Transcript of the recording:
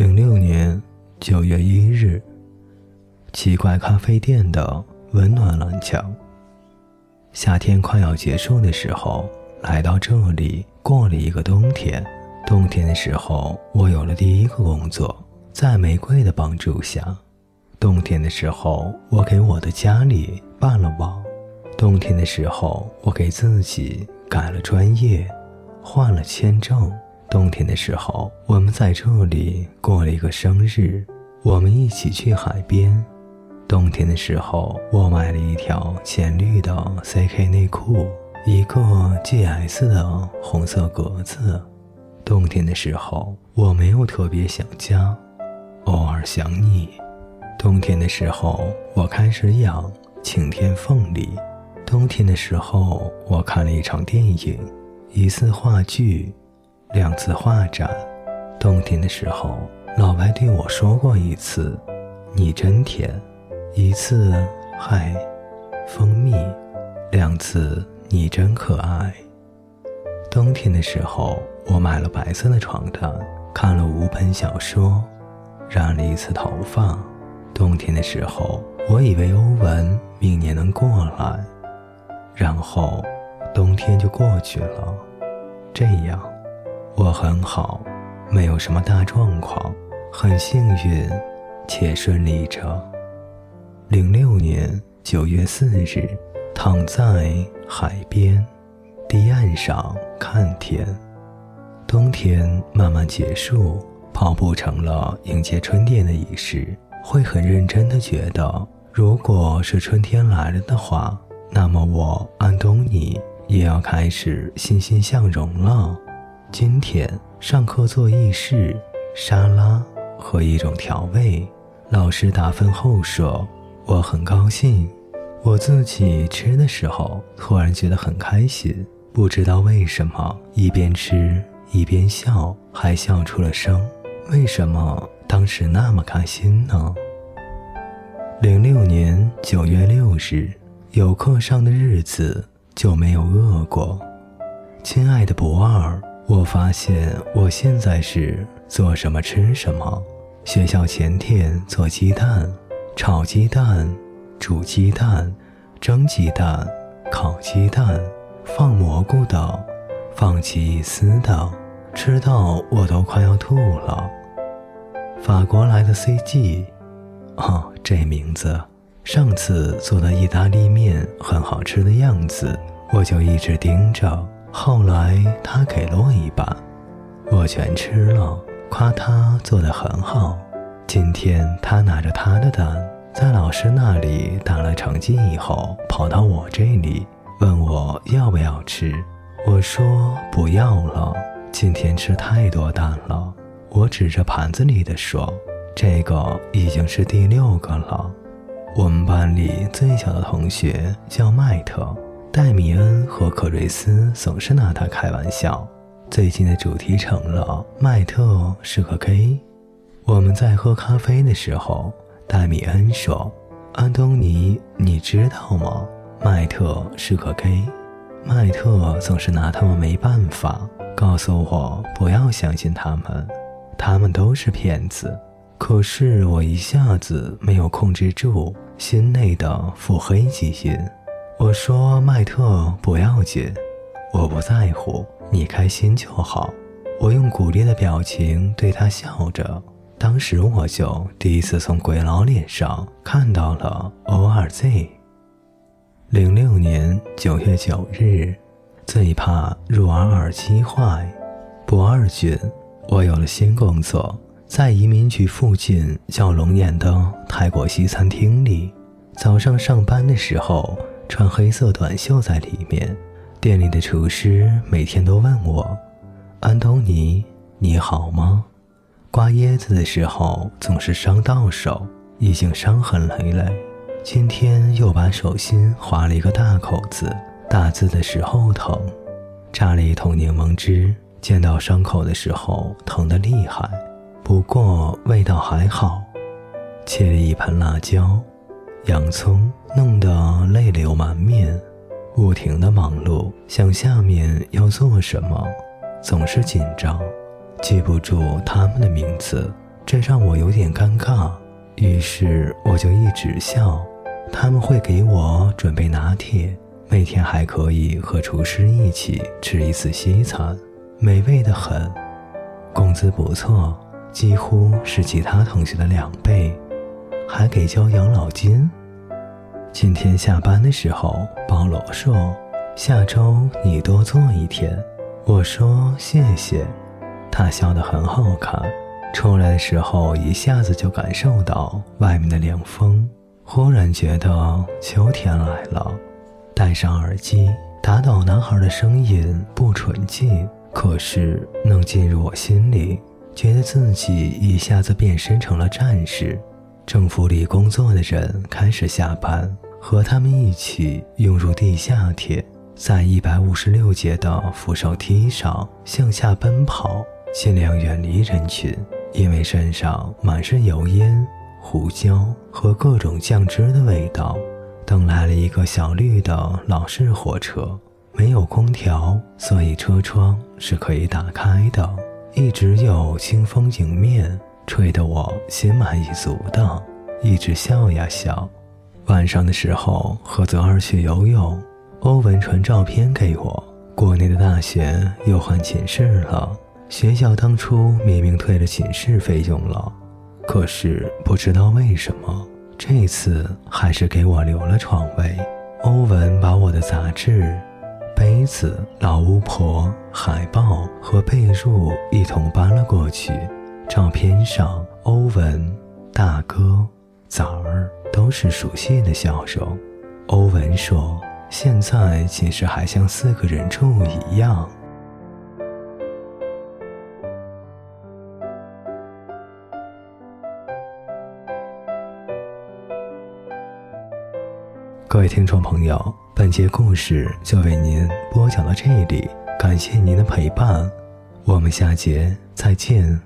零六年九月一日，奇怪咖啡店的温暖蓝墙。夏天快要结束的时候，来到这里过了一个冬天。冬天的时候，我有了第一个工作，在玫瑰的帮助下。冬天的时候，我给我的家里办了网。冬天的时候，我给自己改了专业，换了签证。冬天的时候，我们在这里过了一个生日。我们一起去海边。冬天的时候，我买了一条浅绿的 CK 内裤，一个 GS 的红色格子。冬天的时候，我没有特别想家，偶尔想你。冬天的时候，我开始养晴天凤梨。冬天的时候，我看了一场电影，一次话剧。两次画展，冬天的时候，老白对我说过一次：“你真甜。”一次，嗨，蜂蜜；两次，你真可爱。冬天的时候，我买了白色的床单，看了五本小说，染了一次头发。冬天的时候，我以为欧文明年能过来，然后冬天就过去了。这样。我很好，没有什么大状况，很幸运且顺利着。零六年九月四日，躺在海边堤岸上看天。冬天慢慢结束，跑步成了迎接春天的仪式。会很认真的觉得，如果是春天来了的话，那么我安东尼也要开始欣欣向荣了。今天上课做意式沙拉和一种调味，老师打分后说我很高兴。我自己吃的时候突然觉得很开心，不知道为什么一边吃一边笑，还笑出了声。为什么当时那么开心呢？零六年九月六日，有课上的日子就没有饿过。亲爱的博二。我发现我现在是做什么吃什么。学校前天做鸡蛋、炒鸡蛋、煮鸡蛋、蒸鸡蛋、烤鸡蛋，放蘑菇的，放奇异丝的，吃到我都快要吐了。法国来的 CG，哦，这名字。上次做的意大利面很好吃的样子，我就一直盯着。后来他给了我一半，我全吃了，夸他做的很好。今天他拿着他的蛋，在老师那里打了成绩以后，跑到我这里问我要不要吃。我说不要了，今天吃太多蛋了。我指着盘子里的说：“这个已经是第六个了。”我们班里最小的同学叫麦特。戴米恩和克瑞斯总是拿他开玩笑。最近的主题成了麦特是个 gay。我们在喝咖啡的时候，戴米恩说：“安东尼，你知道吗？麦特是个 gay。”麦特总是拿他们没办法，告诉我不要相信他们，他们都是骗子。可是我一下子没有控制住心内的腹黑基因。我说：“麦特，不要紧，我不在乎，你开心就好。”我用鼓励的表情对他笑着。当时我就第一次从鬼佬脸上看到了 O R Z。零六年九月九日，最怕入耳耳机坏。不二君，我有了新工作，在移民局附近叫龙眼的泰国西餐厅里。早上上班的时候。穿黑色短袖在里面，店里的厨师每天都问我：“安东尼，你好吗？”刮椰子的时候总是伤到手，已经伤痕累累。今天又把手心划了一个大口子，打字的时候疼。榨了一桶柠檬汁，见到伤口的时候疼得厉害，不过味道还好。切了一盆辣椒。洋葱弄得泪流满面，不停的忙碌，想下面要做什么，总是紧张，记不住他们的名字，这让我有点尴尬，于是我就一直笑。他们会给我准备拿铁，每天还可以和厨师一起吃一次西餐，美味的很。工资不错，几乎是其他同学的两倍，还给交养老金。今天下班的时候，保罗说：“下周你多做一天。”我说：“谢谢。”他笑得很好看。出来的时候，一下子就感受到外面的凉风，忽然觉得秋天来了。戴上耳机，打倒男孩的声音不纯净，可是能进入我心里，觉得自己一下子变身成了战士。政府里工作的人开始下班，和他们一起涌入地下铁，在一百五十六节的扶手梯上向下奔跑，尽量远离人群。因为身上满是油烟、胡椒和各种酱汁的味道，等来了一个小绿的老式火车，没有空调，所以车窗是可以打开的，一直有清风迎面，吹得我心满意足的，一直笑呀笑。晚上的时候和泽儿去游泳，欧文传照片给我，国内的大学又换寝室了。学校当初明明退了寝室费用了，可是不知道为什么这次还是给我留了床位。欧文把我的杂志、杯子、老巫婆、海报和被褥一同搬了过去。照片上，欧文、大哥、崽儿都是熟悉的笑容。欧文说：“现在寝室还像四个人住一样。”各位听众朋友，本节故事就为您播讲到这里，感谢您的陪伴，我们下节再见。